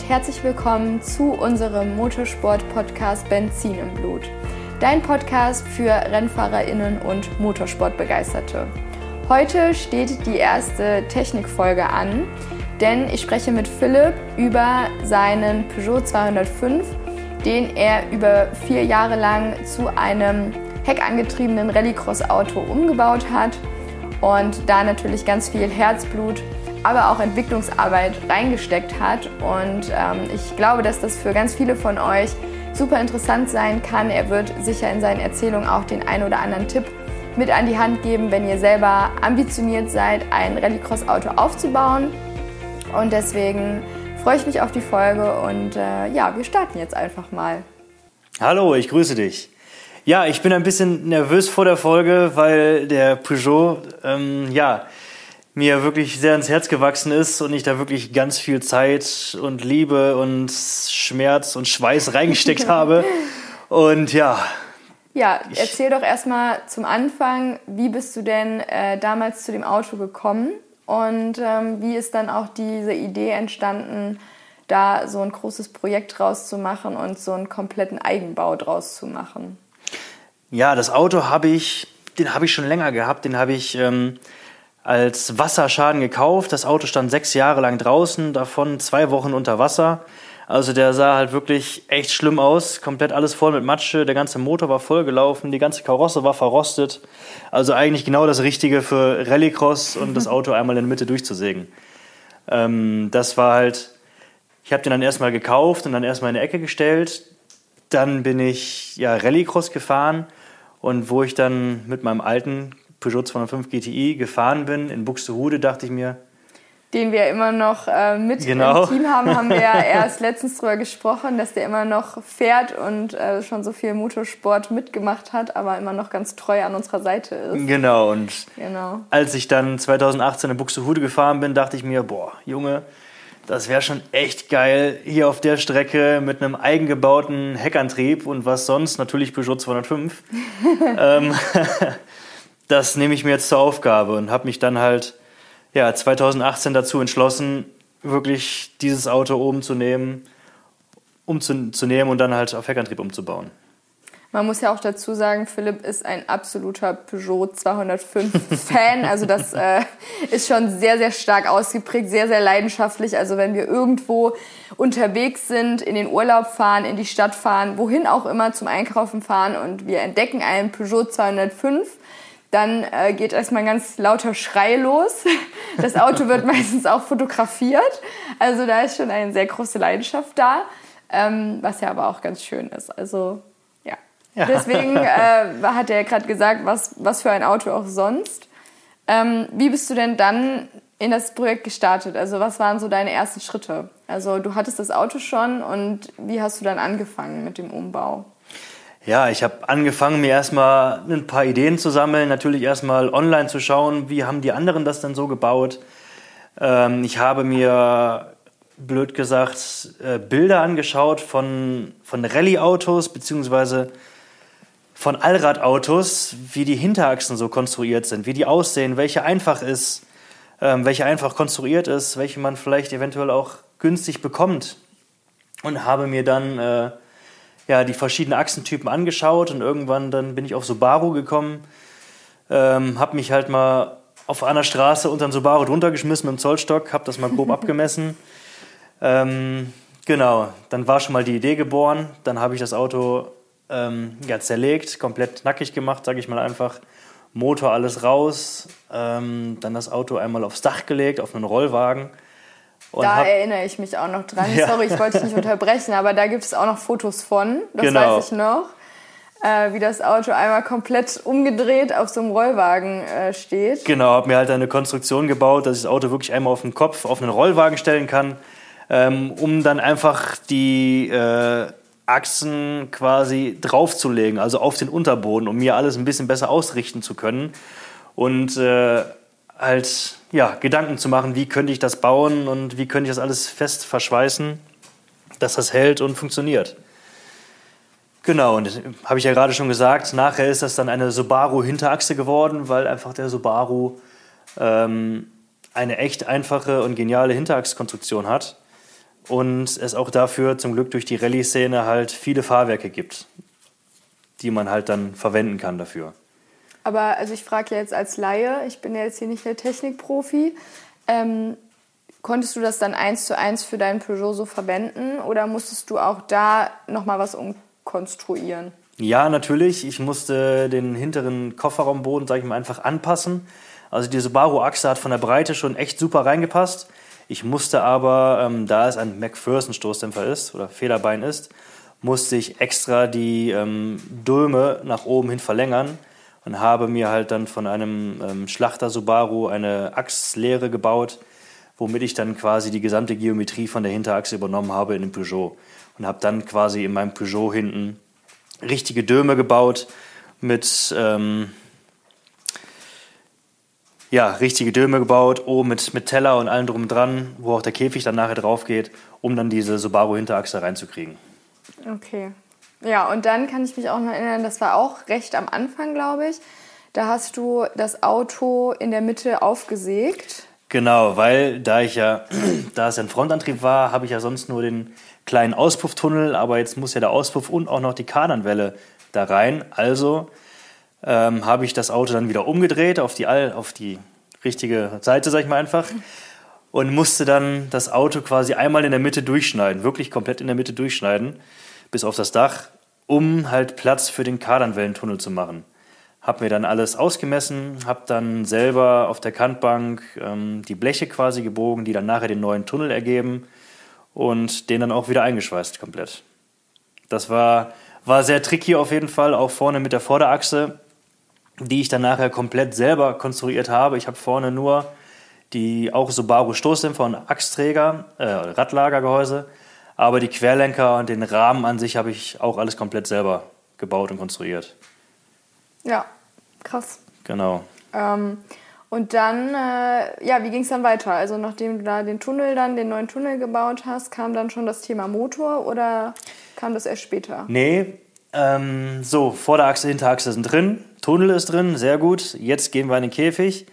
und herzlich willkommen zu unserem Motorsport-Podcast Benzin im Blut. Dein Podcast für RennfahrerInnen und Motorsportbegeisterte. Heute steht die erste Technikfolge an, denn ich spreche mit Philipp über seinen Peugeot 205, den er über vier Jahre lang zu einem heckangetriebenen Rallycross-Auto umgebaut hat und da natürlich ganz viel Herzblut aber auch Entwicklungsarbeit reingesteckt hat. Und ähm, ich glaube, dass das für ganz viele von euch super interessant sein kann. Er wird sicher in seinen Erzählungen auch den einen oder anderen Tipp mit an die Hand geben, wenn ihr selber ambitioniert seid, ein Rallycross-Auto aufzubauen. Und deswegen freue ich mich auf die Folge und äh, ja, wir starten jetzt einfach mal. Hallo, ich grüße dich. Ja, ich bin ein bisschen nervös vor der Folge, weil der Peugeot, ähm, ja, mir wirklich sehr ins Herz gewachsen ist und ich da wirklich ganz viel Zeit und Liebe und Schmerz und Schweiß reingesteckt habe. Und ja. Ja, erzähl doch erstmal zum Anfang, wie bist du denn äh, damals zu dem Auto gekommen und ähm, wie ist dann auch diese Idee entstanden, da so ein großes Projekt draus zu machen und so einen kompletten Eigenbau draus zu machen? Ja, das Auto habe ich, den habe ich schon länger gehabt, den habe ich. Ähm, als Wasserschaden gekauft. Das Auto stand sechs Jahre lang draußen, davon zwei Wochen unter Wasser. Also der sah halt wirklich echt schlimm aus, komplett alles voll mit Matsche, der ganze Motor war vollgelaufen, die ganze Karosse war verrostet. Also eigentlich genau das Richtige für Rallycross und das Auto einmal in der Mitte durchzusägen. Ähm, das war halt, ich habe den dann erstmal gekauft und dann erstmal in die Ecke gestellt. Dann bin ich ja Rallycross gefahren und wo ich dann mit meinem alten Peugeot 205 GTI gefahren bin in Buxtehude, dachte ich mir. Den wir immer noch äh, mit genau. im Team haben, haben wir ja erst letztens drüber gesprochen, dass der immer noch fährt und äh, schon so viel Motorsport mitgemacht hat, aber immer noch ganz treu an unserer Seite ist. Genau, und genau. als ich dann 2018 in Buxtehude gefahren bin, dachte ich mir, boah, Junge, das wäre schon echt geil, hier auf der Strecke mit einem eigengebauten Heckantrieb und was sonst, natürlich Peugeot 205. ähm, das nehme ich mir jetzt zur Aufgabe und habe mich dann halt ja, 2018 dazu entschlossen, wirklich dieses Auto oben zu nehmen, umzunehmen und dann halt auf Heckantrieb umzubauen. Man muss ja auch dazu sagen, Philipp ist ein absoluter Peugeot 205 Fan. Also das äh, ist schon sehr, sehr stark ausgeprägt, sehr, sehr leidenschaftlich. Also wenn wir irgendwo unterwegs sind, in den Urlaub fahren, in die Stadt fahren, wohin auch immer zum Einkaufen fahren und wir entdecken einen Peugeot 205, dann äh, geht erstmal ein ganz lauter Schrei los. Das Auto wird meistens auch fotografiert. Also da ist schon eine sehr große Leidenschaft da, ähm, was ja aber auch ganz schön ist. Also ja. ja. Deswegen äh, hat er gerade gesagt, was, was für ein Auto auch sonst. Ähm, wie bist du denn dann in das Projekt gestartet? Also was waren so deine ersten Schritte? Also du hattest das Auto schon und wie hast du dann angefangen mit dem Umbau? Ja, ich habe angefangen, mir erstmal ein paar Ideen zu sammeln. Natürlich erstmal online zu schauen, wie haben die anderen das denn so gebaut. Ähm, ich habe mir, blöd gesagt, äh, Bilder angeschaut von, von Rallye-Autos beziehungsweise von Allradautos, wie die Hinterachsen so konstruiert sind, wie die aussehen, welche einfach ist, ähm, welche einfach konstruiert ist, welche man vielleicht eventuell auch günstig bekommt. Und habe mir dann äh, ja, die verschiedenen Achsentypen angeschaut und irgendwann dann bin ich auf Subaru gekommen, ähm, habe mich halt mal auf einer Straße unter den Subaru drunter geschmissen mit dem Zollstock, habe das mal grob abgemessen. Ähm, genau, dann war schon mal die Idee geboren, dann habe ich das Auto ähm, ja, zerlegt, komplett nackig gemacht, sage ich mal einfach. Motor alles raus, ähm, dann das Auto einmal aufs Dach gelegt, auf einen Rollwagen da erinnere ich mich auch noch dran. Ja. Sorry, ich wollte dich nicht unterbrechen, aber da gibt es auch noch Fotos von. Das genau. weiß ich noch. Äh, wie das Auto einmal komplett umgedreht auf so einem Rollwagen äh, steht. Genau, habe mir halt eine Konstruktion gebaut, dass ich das Auto wirklich einmal auf den Kopf, auf einen Rollwagen stellen kann, ähm, um dann einfach die äh, Achsen quasi draufzulegen, also auf den Unterboden, um mir alles ein bisschen besser ausrichten zu können. Und äh, halt ja, Gedanken zu machen, wie könnte ich das bauen und wie könnte ich das alles fest verschweißen, dass das hält und funktioniert. Genau, und habe ich ja gerade schon gesagt, nachher ist das dann eine Subaru-Hinterachse geworden, weil einfach der Subaru ähm, eine echt einfache und geniale Hinterachskonstruktion hat. und es auch dafür zum Glück durch die Rallye-Szene halt viele Fahrwerke gibt, die man halt dann verwenden kann dafür. Aber also ich frage jetzt als Laie, ich bin ja jetzt hier nicht der Technikprofi, ähm, konntest du das dann eins zu eins für deinen Peugeot so verwenden oder musstest du auch da nochmal was umkonstruieren? Ja, natürlich. Ich musste den hinteren Kofferraumboden, sage ich mal, einfach anpassen. Also die Subaru-Achse hat von der Breite schon echt super reingepasst. Ich musste aber, ähm, da es ein McPherson-Stoßdämpfer ist oder Federbein ist, musste ich extra die ähm, Dulme nach oben hin verlängern und habe mir halt dann von einem ähm, Schlachter Subaru eine Achslehre gebaut, womit ich dann quasi die gesamte Geometrie von der Hinterachse übernommen habe in dem Peugeot und habe dann quasi in meinem Peugeot hinten richtige Döme gebaut mit ähm, ja, richtige Döme gebaut, oben mit, mit Teller und allem drum dran, wo auch der Käfig dann nachher drauf geht, um dann diese Subaru-Hinterachse reinzukriegen. Okay. Ja, und dann kann ich mich auch noch erinnern, das war auch recht am Anfang, glaube ich. Da hast du das Auto in der Mitte aufgesägt. Genau, weil da ich ja, da es ein Frontantrieb war, habe ich ja sonst nur den kleinen Auspufftunnel, aber jetzt muss ja der Auspuff und auch noch die Kardanwelle da rein. Also ähm, habe ich das Auto dann wieder umgedreht auf die, auf die richtige Seite, sag ich mal einfach, und musste dann das Auto quasi einmal in der Mitte durchschneiden, wirklich komplett in der Mitte durchschneiden, bis auf das Dach, um halt Platz für den Kardanwellentunnel zu machen. Hab mir dann alles ausgemessen, hab dann selber auf der Kantbank ähm, die Bleche quasi gebogen, die dann nachher den neuen Tunnel ergeben und den dann auch wieder eingeschweißt komplett. Das war, war sehr tricky auf jeden Fall, auch vorne mit der Vorderachse die ich dann nachher komplett selber konstruiert habe. Ich habe vorne nur die auch Subaru Stoßdämpfer und Achsträger, äh, Radlagergehäuse, aber die Querlenker und den Rahmen an sich habe ich auch alles komplett selber gebaut und konstruiert. Ja, krass. Genau. Ähm, und dann, äh, ja, wie ging es dann weiter? Also nachdem du da den Tunnel dann, den neuen Tunnel gebaut hast, kam dann schon das Thema Motor oder kam das erst später? Nee, ähm, so, Vorderachse, Hinterachse sind drin. Tunnel ist drin, sehr gut. Jetzt gehen wir in den Käfig.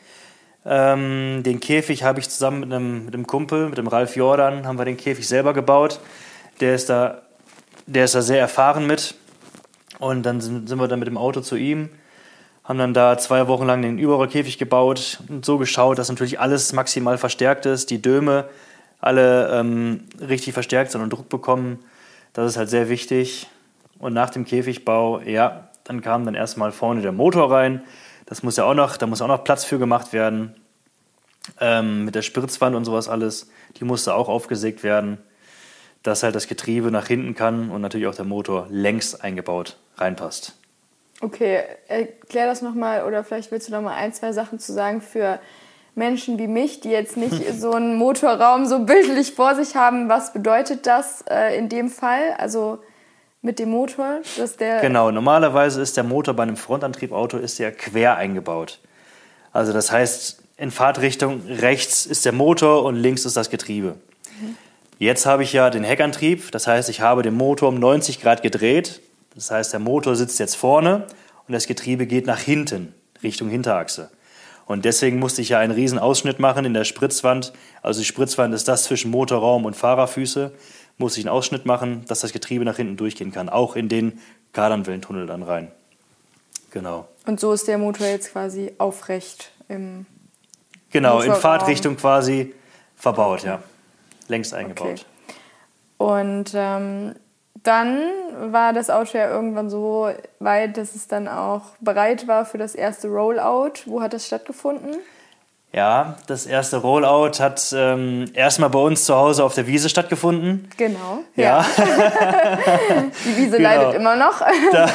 Ähm, den Käfig habe ich zusammen mit einem, mit einem Kumpel, mit dem Ralf Jordan, haben wir den Käfig selber gebaut. Der ist da, der ist da sehr erfahren mit. Und dann sind, sind wir dann mit dem Auto zu ihm, haben dann da zwei Wochen lang den Überrollkäfig gebaut und so geschaut, dass natürlich alles maximal verstärkt ist, die Döme alle ähm, richtig verstärkt sind und Druck bekommen. Das ist halt sehr wichtig. Und nach dem Käfigbau, ja, dann kam dann erstmal vorne der Motor rein. Das muss ja auch noch, da muss auch noch Platz für gemacht werden. Ähm, mit der Spritzwand und sowas alles. Die musste auch aufgesägt werden, dass halt das Getriebe nach hinten kann und natürlich auch der Motor längs eingebaut reinpasst. Okay, erklär das nochmal oder vielleicht willst du noch mal ein, zwei Sachen zu sagen für Menschen wie mich, die jetzt nicht so einen Motorraum so bildlich vor sich haben. Was bedeutet das äh, in dem Fall? Also mit dem Motor, dass der. Genau, normalerweise ist der Motor bei einem Frontantriebauto ist ja quer eingebaut. Also das heißt, in Fahrtrichtung rechts ist der Motor und links ist das Getriebe. Mhm. Jetzt habe ich ja den Heckantrieb, das heißt, ich habe den Motor um 90 Grad gedreht. Das heißt, der Motor sitzt jetzt vorne und das Getriebe geht nach hinten, Richtung Hinterachse. Und deswegen musste ich ja einen riesen Ausschnitt machen in der Spritzwand. Also die Spritzwand ist das zwischen Motorraum und Fahrerfüße muss ich einen Ausschnitt machen, dass das Getriebe nach hinten durchgehen kann, auch in den Kardanwellentunnel dann rein. Genau. Und so ist der Motor jetzt quasi aufrecht im Genau, Motorraum. in Fahrtrichtung quasi verbaut, ja. Längst eingebaut. Okay. Und ähm, dann war das Auto ja irgendwann so weit, dass es dann auch bereit war für das erste Rollout. Wo hat das stattgefunden? Ja, das erste Rollout hat ähm, erstmal bei uns zu Hause auf der Wiese stattgefunden. Genau. Ja. Die Wiese genau. leidet immer noch. da,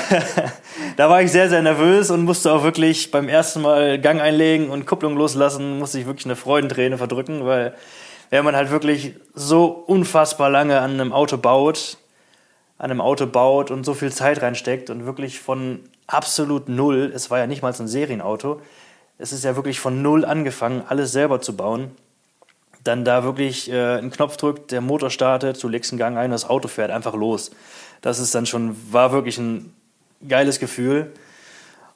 da, war ich sehr, sehr nervös und musste auch wirklich beim ersten Mal Gang einlegen und Kupplung loslassen, musste ich wirklich eine Freudenträne verdrücken, weil wenn man halt wirklich so unfassbar lange an einem Auto baut, an einem Auto baut und so viel Zeit reinsteckt und wirklich von absolut null, es war ja nicht mal ein Serienauto, es ist ja wirklich von null angefangen, alles selber zu bauen. Dann da wirklich äh, einen Knopf drückt, der Motor startet, du legst einen Gang ein, das Auto fährt einfach los. Das ist dann schon, war wirklich ein geiles Gefühl.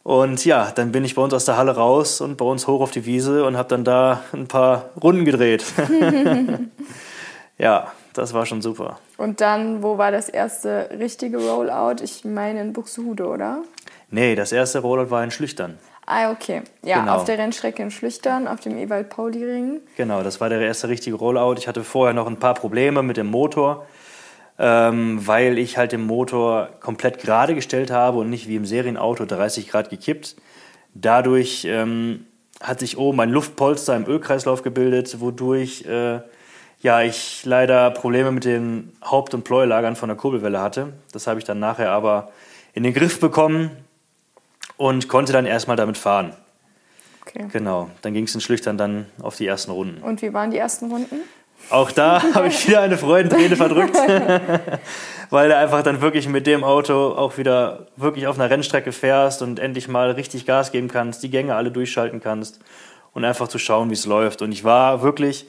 Und ja, dann bin ich bei uns aus der Halle raus und bei uns hoch auf die Wiese und habe dann da ein paar Runden gedreht. ja, das war schon super. Und dann, wo war das erste richtige Rollout? Ich meine in Buxtehude, oder? Nee, das erste Rollout war in Schlüchtern. Ah, okay. Ja, Genau. auf der Rennstrecke in Schlüchtern, auf dem Ewald-Pauli-Ring. Genau, das war der erste richtige Rollout. Ich hatte vorher noch ein paar Probleme mit dem Motor, ähm, weil ich halt den Motor komplett gerade gestellt habe und nicht wie im Serienauto 30 Grad gekippt. Dadurch ähm, hat sich oben ein Luftpolster im Ölkreislauf gebildet, wodurch äh, ja, ich leider Probleme mit den Haupt- und Pleuelagern von der Kurbelwelle hatte. Das habe ich dann nachher aber in den Griff bekommen und konnte dann erstmal damit fahren. Okay. Genau, dann ging es in Schlüchtern dann auf die ersten Runden. Und wie waren die ersten Runden? Auch da habe ich wieder eine Freudenträne verdrückt, weil du einfach dann wirklich mit dem Auto auch wieder wirklich auf einer Rennstrecke fährst und endlich mal richtig Gas geben kannst, die Gänge alle durchschalten kannst und einfach zu schauen, wie es läuft. Und ich war wirklich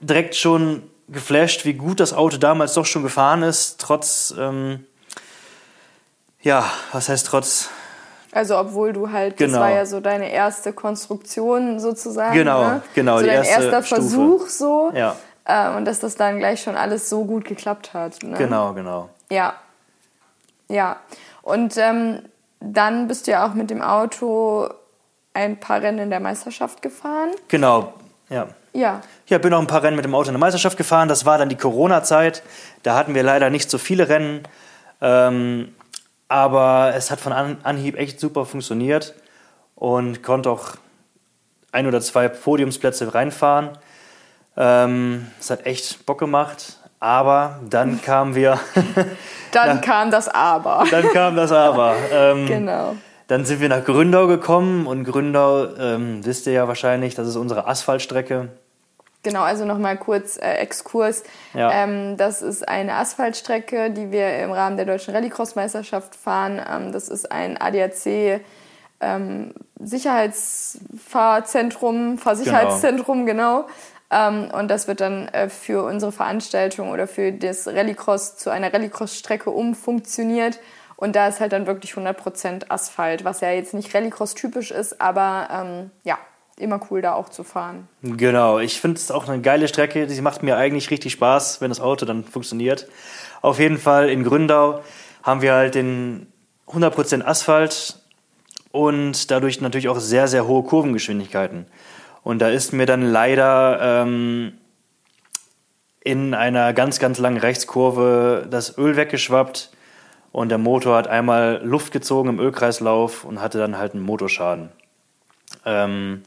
direkt schon geflasht, wie gut das Auto damals doch schon gefahren ist, trotz, ähm, ja, was heißt trotz, Also obwohl du halt, Genau. das war ja so deine erste Konstruktion sozusagen. Genau, ne? genau, So die dein erste erster Stufe. Versuch so. ja, Äh, und dass das dann gleich schon alles so gut geklappt hat. Ne? genau, genau. Ja. Ja. Und ähm, dann bist du ja auch mit dem Auto ein paar Rennen in der Meisterschaft gefahren. Genau, ja. Ja. Ja, bin auch ein paar Rennen mit dem Auto in der Meisterschaft gefahren. Das war dann die Corona-Zeit. Da hatten wir leider nicht so viele Rennen. Ähm, aber es hat von An Anhieb echt super funktioniert und konnte auch ein oder zwei Podiumsplätze reinfahren. Ähm, es hat echt Bock gemacht. Aber dann kamen wir, Dann kam das Aber. dann kam das Aber. Ähm, genau. Dann sind wir nach Gründau gekommen und Gründau, ähm, wisst ihr ja wahrscheinlich, das ist unsere Asphaltstrecke. Genau, also nochmal kurz äh, Exkurs. Ja. Ähm, das ist eine Asphaltstrecke, die wir im Rahmen der Deutschen Rallycross-Meisterschaft fahren. Ähm, das ist ein ADAC ähm, Sicherheitsfahrzentrum, Fahrsicherheitszentrum, genau. Ähm, und das wird dann äh, für unsere Veranstaltung oder für das Rallycross zu einer Rallycross-Strecke umfunktioniert. Und da ist halt dann wirklich 100% Asphalt, was ja jetzt nicht Rallycross-typisch ist, aber ähm, ja, immer cool da auch zu fahren. Genau, ich finde es auch eine geile Strecke. Sie macht mir eigentlich richtig Spaß, wenn das Auto dann funktioniert. Auf jeden Fall in Gründau haben wir halt den 100% Asphalt und dadurch natürlich auch sehr, sehr hohe Kurvengeschwindigkeiten. Und da ist mir dann leider ähm, in einer ganz, ganz langen Rechtskurve das Öl weggeschwappt und der Motor hat einmal Luft gezogen im Ölkreislauf und hatte dann halt einen Motorschaden. Ähm,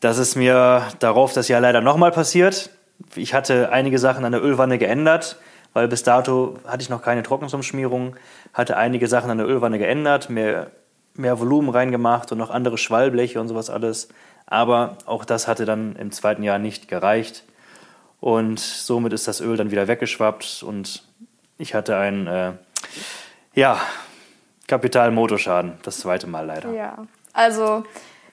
das ist mir darauf das Jahr leider nochmal passiert. Ich hatte einige Sachen an der Ölwanne geändert, weil bis dato hatte ich noch keine Trocknungsumschmierung, hatte einige Sachen an der Ölwanne geändert, mehr, mehr Volumen reingemacht und noch andere Schwallbleche und sowas alles. Aber auch das hatte dann im zweiten Jahr nicht gereicht. Und somit ist das Öl dann wieder weggeschwappt und ich hatte einen, äh, ja, Kapitalmotorschaden, das zweite Mal leider. Ja, also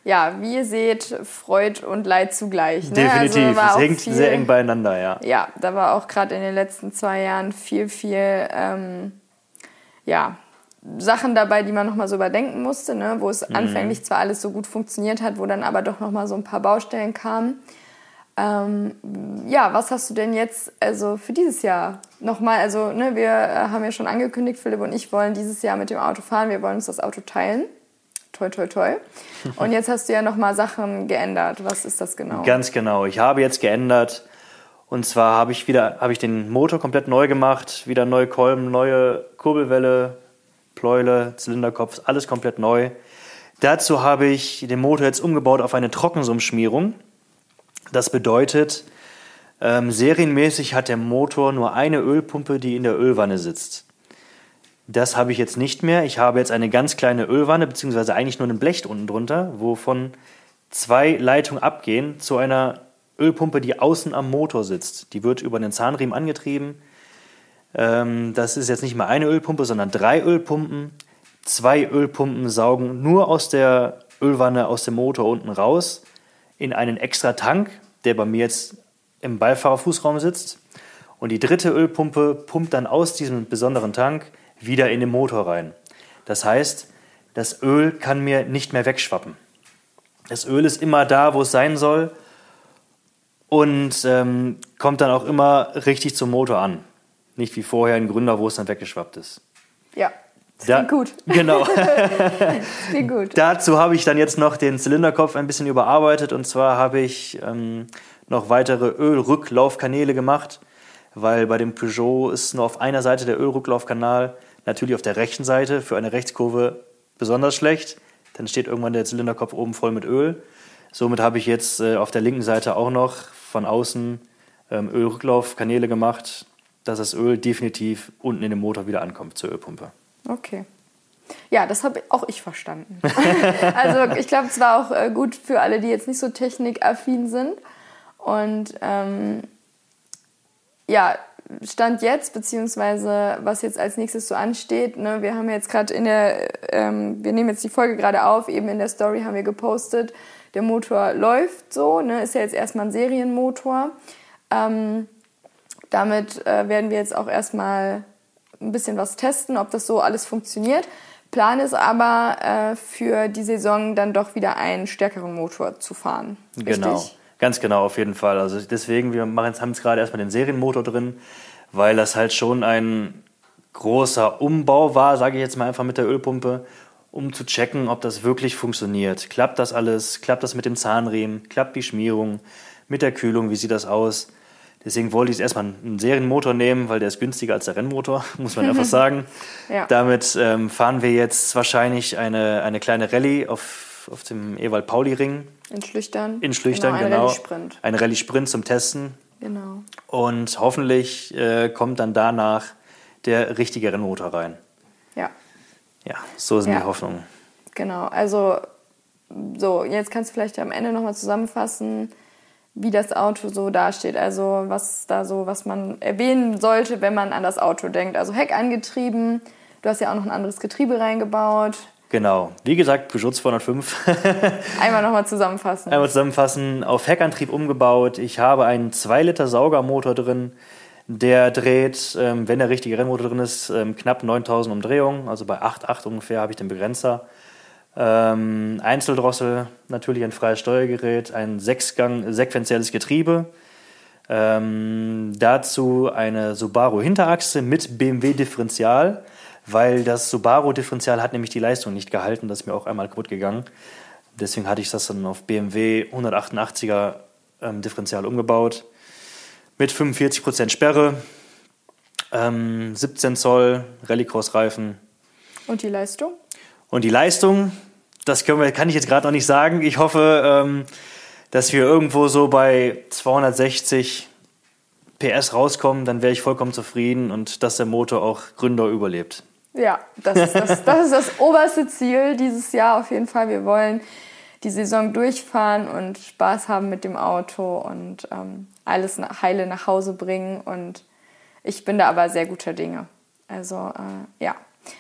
ja, wie ihr seht, Freud und Leid zugleich. Ne? Definitiv, Also es hängt viel, sehr eng beieinander, ja. Ja, da war auch gerade in den letzten zwei Jahren viel, viel, ähm, ja, Sachen dabei, die man nochmal so überdenken musste, ne? wo Mhm. es anfänglich zwar alles so gut funktioniert hat, wo dann aber doch nochmal so ein paar Baustellen kamen. Ähm, ja, was hast du denn jetzt also für dieses Jahr nochmal? Also, ne, wir äh, haben ja schon angekündigt, Philipp und ich wollen dieses Jahr mit dem Auto fahren. Wir wollen uns das Auto teilen. Toi, toi, toi. Und jetzt hast du ja nochmal Sachen geändert. Was ist das genau? Ganz genau. Ich habe jetzt geändert. Und zwar habe ich wieder, habe ich den Motor komplett neu gemacht, wieder neue Kolben, neue Kurbelwelle, Pleuele, Zylinderkopf, alles komplett neu. Dazu habe ich den Motor jetzt umgebaut auf eine Trockensumschmierung. Das bedeutet, ähm, serienmäßig hat der Motor nur eine Ölpumpe, die in der Ölwanne sitzt. Das habe ich jetzt nicht mehr. Ich habe jetzt eine ganz kleine Ölwanne, beziehungsweise eigentlich nur ein Blech unten drunter, wovon zwei Leitungen abgehen zu einer Ölpumpe, die außen am Motor sitzt. Die wird über einen Zahnriemen angetrieben. Ähm, das ist jetzt nicht mehr eine Ölpumpe, sondern drei Ölpumpen. Zwei Ölpumpen saugen nur aus der Ölwanne, aus dem Motor unten raus in einen extra Tank, der bei mir jetzt im Beifahrerfußraum sitzt. Und die dritte Ölpumpe pumpt dann aus diesem besonderen Tank wieder in den Motor rein. Das heißt, das Öl kann mir nicht mehr wegschwappen. Das Öl ist immer da, wo es sein soll. und ähm, kommt dann auch immer richtig zum Motor an. Nicht wie vorher ein Gründer, wo es dann weggeschwappt ist. Ja, das da, gut. Genau. das gut. Dazu habe ich dann jetzt noch den Zylinderkopf ein bisschen überarbeitet und zwar habe ich ähm, noch weitere Ölrücklaufkanäle gemacht, weil bei dem Peugeot ist nur auf einer Seite der Ölrücklaufkanal, natürlich auf der rechten Seite für eine Rechtskurve besonders schlecht. Dann steht irgendwann der Zylinderkopf oben voll mit Öl. Somit habe ich jetzt äh, auf der linken Seite auch noch von außen ähm, Ölrücklaufkanäle gemacht, dass das Öl definitiv unten in dem Motor wieder ankommt zur Ölpumpe. Okay. Ja, das habe auch ich verstanden. also ich glaube, es war auch äh, gut für alle, die jetzt nicht so technikaffin sind. Und ähm, ja, Stand jetzt, beziehungsweise was jetzt als nächstes so ansteht, ne, wir haben jetzt gerade in der, ähm, wir nehmen jetzt die Folge gerade auf, eben in der Story haben wir gepostet, der Motor läuft so, ne, ist ja jetzt erstmal ein Serienmotor. Ähm, damit äh, werden wir jetzt auch erstmal ein bisschen was testen, ob das so alles funktioniert. Plan ist aber äh, für die Saison dann doch wieder einen stärkeren Motor zu fahren. Genau. Ganz genau, auf jeden Fall. Also deswegen, wir machen, haben jetzt gerade erstmal den Serienmotor drin, weil das halt schon ein großer Umbau war, sage ich jetzt mal einfach mit der Ölpumpe, um zu checken, ob das wirklich funktioniert. Klappt das alles? Klappt das mit dem Zahnriemen? Klappt die Schmierung? Mit der Kühlung? Wie sieht das aus? Deswegen wollte ich jetzt erstmal einen Serienmotor nehmen, weil der ist günstiger als der Rennmotor, muss man einfach sagen. ja. Damit ähm, fahren wir jetzt wahrscheinlich eine, eine kleine Rallye auf, auf dem Ewald-Pauli-Ring. In Schlüchtern. In Schlüchtern, genau. Ein genau. Rallye-Sprint. Ein Rallye-Sprint zum Testen. Genau. Und hoffentlich äh, kommt dann danach der richtige Rennmotor rein. Ja. Ja, so sind ja. die Hoffnungen. Genau, also so, jetzt kannst du vielleicht am Ende nochmal zusammenfassen, wie das Auto so dasteht. Also was da so, was man erwähnen sollte, wenn man an das Auto denkt. Also Heck angetrieben, du hast ja auch noch ein anderes Getriebe reingebaut. Genau, wie gesagt, Peugeot 205. Einmal nochmal zusammenfassen. Einmal zusammenfassen, auf Heckantrieb umgebaut. Ich habe einen 2 Liter Saugermotor drin. Der dreht, ähm, wenn der richtige Rennmotor drin ist, ähm, knapp 9000 Umdrehungen. Also bei 8,8 ungefähr habe ich den Begrenzer. Ähm, Einzeldrossel, natürlich ein freies Steuergerät, ein Sechsgang sequenzielles Getriebe. Ähm, dazu eine Subaru Hinterachse mit BMW Differential, weil das Subaru Differential hat nämlich die Leistung nicht gehalten, das ist mir auch einmal kaputt gegangen. Deswegen hatte ich das dann auf BMW 188er ähm, Differential umgebaut mit 45% Sperre, ähm, 17 Zoll Rallycross-Reifen. Und die Leistung? Und die Leistung, das wir, kann ich jetzt gerade noch nicht sagen. Ich hoffe, ähm, dass wir irgendwo so bei 260 PS rauskommen, dann wäre ich vollkommen zufrieden und dass der Motor auch Gründer überlebt. Ja, das ist das, das ist das oberste Ziel dieses Jahr auf jeden Fall. Wir wollen die Saison durchfahren und Spaß haben mit dem Auto und ähm, alles heile nach Hause bringen. Und ich bin da aber sehr guter Dinge. Also äh, ja.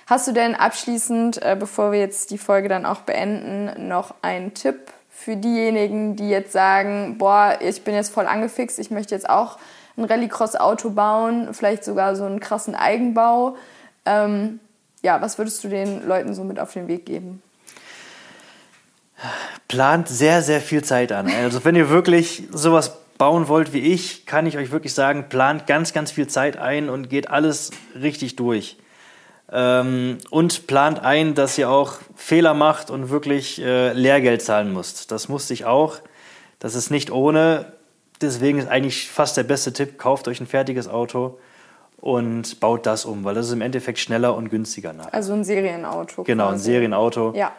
Hast du denn abschließend, äh, bevor wir jetzt die Folge dann auch beenden, noch einen Tipp für diejenigen, die jetzt sagen, boah, ich bin jetzt voll angefixt, ich möchte jetzt auch ein Rallycross-Auto bauen, vielleicht sogar so einen krassen Eigenbau. Ähm, ja, was würdest du den Leuten so mit auf den Weg geben? Plant sehr, sehr viel Zeit an. Also wenn ihr wirklich sowas bauen wollt wie ich, kann ich euch wirklich sagen, plant ganz, ganz viel Zeit ein und geht alles richtig durch. Ähm, und plant ein, dass ihr auch Fehler macht und wirklich äh, Lehrgeld zahlen müsst. Das musste ich auch. Das ist nicht ohne. Deswegen ist eigentlich fast der beste Tipp, kauft euch ein fertiges Auto und baut das um, weil das ist im Endeffekt schneller und günstiger. Nachher. Also ein Serienauto. Genau, quasi. ein Serienauto. Ja.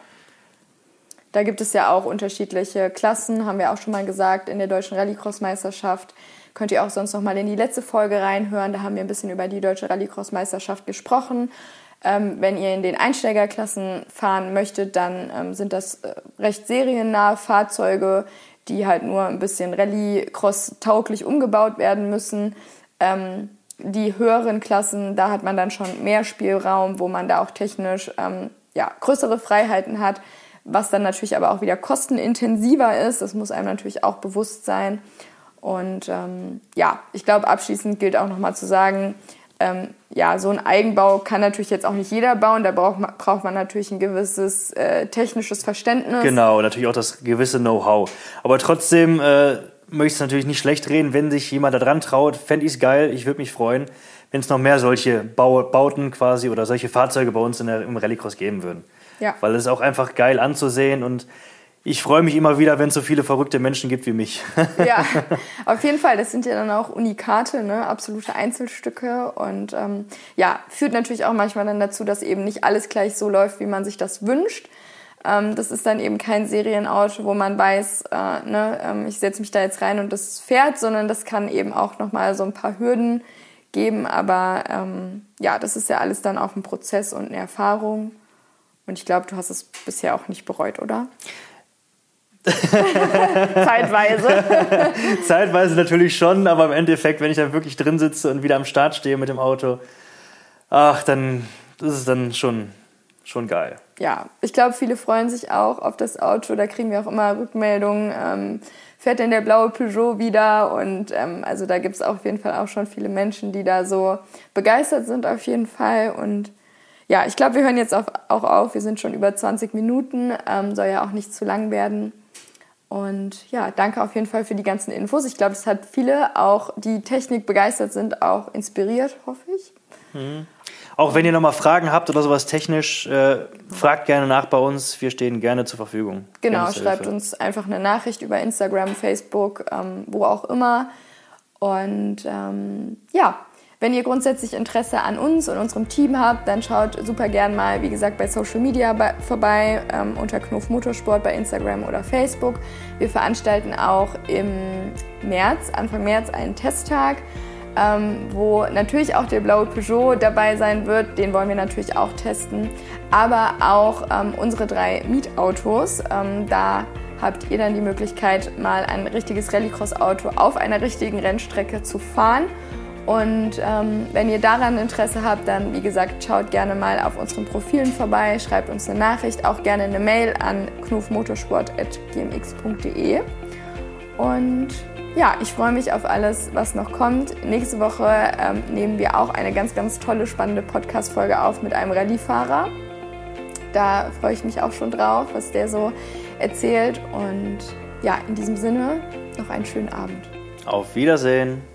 Da gibt es ja auch unterschiedliche Klassen, haben wir auch schon mal gesagt, in der deutschen Rallycross-Meisterschaft. Könnt ihr auch sonst noch mal in die letzte Folge reinhören. Da haben wir ein bisschen über die deutsche Rallycross-Meisterschaft gesprochen. Ähm, wenn ihr in den Einsteigerklassen fahren möchtet, dann ähm, sind das äh, recht seriennahe Fahrzeuge, die halt nur ein bisschen Rallycross-tauglich umgebaut werden müssen. Ähm, die höheren Klassen, da hat man dann schon mehr Spielraum, wo man da auch technisch ähm, ja, größere Freiheiten hat, was dann natürlich aber auch wieder kostenintensiver ist. Das muss einem natürlich auch bewusst sein. Und ähm, ja, ich glaube, abschließend gilt auch nochmal zu sagen, ähm, ja, so ein Eigenbau kann natürlich jetzt auch nicht jeder bauen. Da braucht man, braucht man natürlich ein gewisses äh, technisches Verständnis. Genau, natürlich auch das gewisse Know-how. Aber trotzdem, äh, möchte es natürlich nicht schlecht reden, wenn sich jemand da dran traut, fände ich es geil, ich würde mich freuen, wenn es noch mehr solche Bauten quasi oder solche Fahrzeuge bei uns in der, im Rallycross geben würden. Ja. Weil es ist auch einfach geil anzusehen und ich freue mich immer wieder, wenn es so viele verrückte Menschen gibt wie mich. ja, auf jeden Fall. Das sind ja dann auch Unikate, ne? absolute Einzelstücke. Und ähm, ja, führt natürlich auch manchmal dann dazu, dass eben nicht alles gleich so läuft, wie man sich das wünscht. Ähm, das ist dann eben kein Serienauto, wo man weiß, äh, ne, ähm, ich setze mich da jetzt rein und das fährt, sondern das kann eben auch nochmal so ein paar Hürden geben. Aber ähm, ja, das ist ja alles dann auch ein Prozess und eine Erfahrung. Und ich glaube, du hast es bisher auch nicht bereut, oder? Zeitweise. Zeitweise natürlich schon, aber im Endeffekt, wenn ich dann wirklich drin sitze und wieder am Start stehe mit dem Auto, ach, dann das ist dann schon, schon geil. Ja, ich glaube, viele freuen sich auch auf das Auto. Da kriegen wir auch immer Rückmeldungen. Ähm, fährt denn der blaue Peugeot wieder? Und ähm, also da gibt es auf jeden Fall auch schon viele Menschen, die da so begeistert sind auf jeden Fall. Und ja, ich glaube, wir hören jetzt auch auf. Wir sind schon über 20 Minuten. Ähm, soll ja auch nicht zu lang werden. Und ja, danke auf jeden Fall für die ganzen Infos. Ich glaube, es hat viele, auch die Technik begeistert sind, auch inspiriert, hoffe ich. Mhm. Auch wenn ihr nochmal Fragen habt oder sowas technisch, äh, fragt gerne nach bei uns. Wir stehen gerne zur Verfügung. Genau, schreibt uns einfach eine Nachricht über Instagram, Facebook, ähm, wo auch immer. Und ähm, ja, wenn ihr grundsätzlich Interesse an uns und unserem Team habt, dann schaut super gern mal, wie gesagt, bei Social Media bei, vorbei, ähm, unter Knuff Motorsport bei Instagram oder Facebook. Wir veranstalten auch im März, Anfang März, einen Testtag. Ähm, wo natürlich auch der blaue Peugeot dabei sein wird. Den wollen wir natürlich auch testen. Aber auch ähm, unsere drei Mietautos. Ähm, da habt ihr dann die Möglichkeit, mal ein richtiges Rallycross-Auto auf einer richtigen Rennstrecke zu fahren. Und ähm, wenn ihr daran Interesse habt, dann wie gesagt, schaut gerne mal auf unseren Profilen vorbei, schreibt uns eine Nachricht, auch gerne eine Mail an knufmotorsport.gmx.de. Und ja, ich freue mich auf alles, was noch kommt. Nächste Woche ähm, nehmen wir auch eine ganz, ganz tolle, spannende Podcast-Folge auf mit einem Rallyefahrer. Da freue ich mich auch schon drauf, was der so erzählt. Und ja, in diesem Sinne noch einen schönen Abend. Auf Wiedersehen.